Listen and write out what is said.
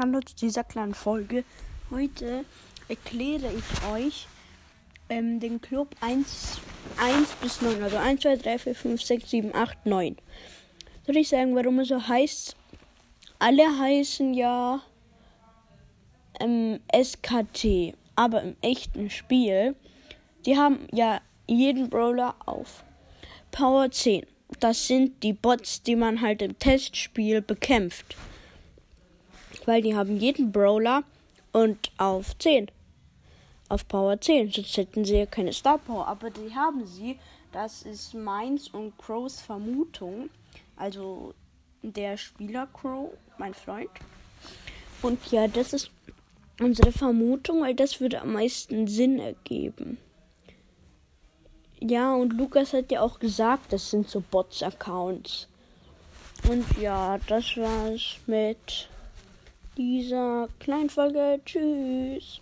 Hallo zu dieser kleinen Folge. Heute erkläre ich euch ähm, den Club 1, 1 bis 9. Also 1, 2, 3, 4, 5, 6, 7, 8, 9. Soll ich sagen, warum er so heißt? Alle heißen ja ähm, SKT. Aber im echten Spiel, die haben ja jeden Brawler auf Power 10. Das sind die Bots, die man halt im Testspiel bekämpft weil die haben jeden Brawler und auf 10. Auf Power 10. Sonst hätten sie ja keine Star Power. Aber die haben sie. Das ist meins und Crows Vermutung. Also der Spieler Crow, mein Freund. Und ja, das ist unsere Vermutung, weil das würde am meisten Sinn ergeben. Ja, und Lukas hat ja auch gesagt, das sind so Bots-Accounts. Und ja, das war's mit dieser kleinen Folge. Tschüss.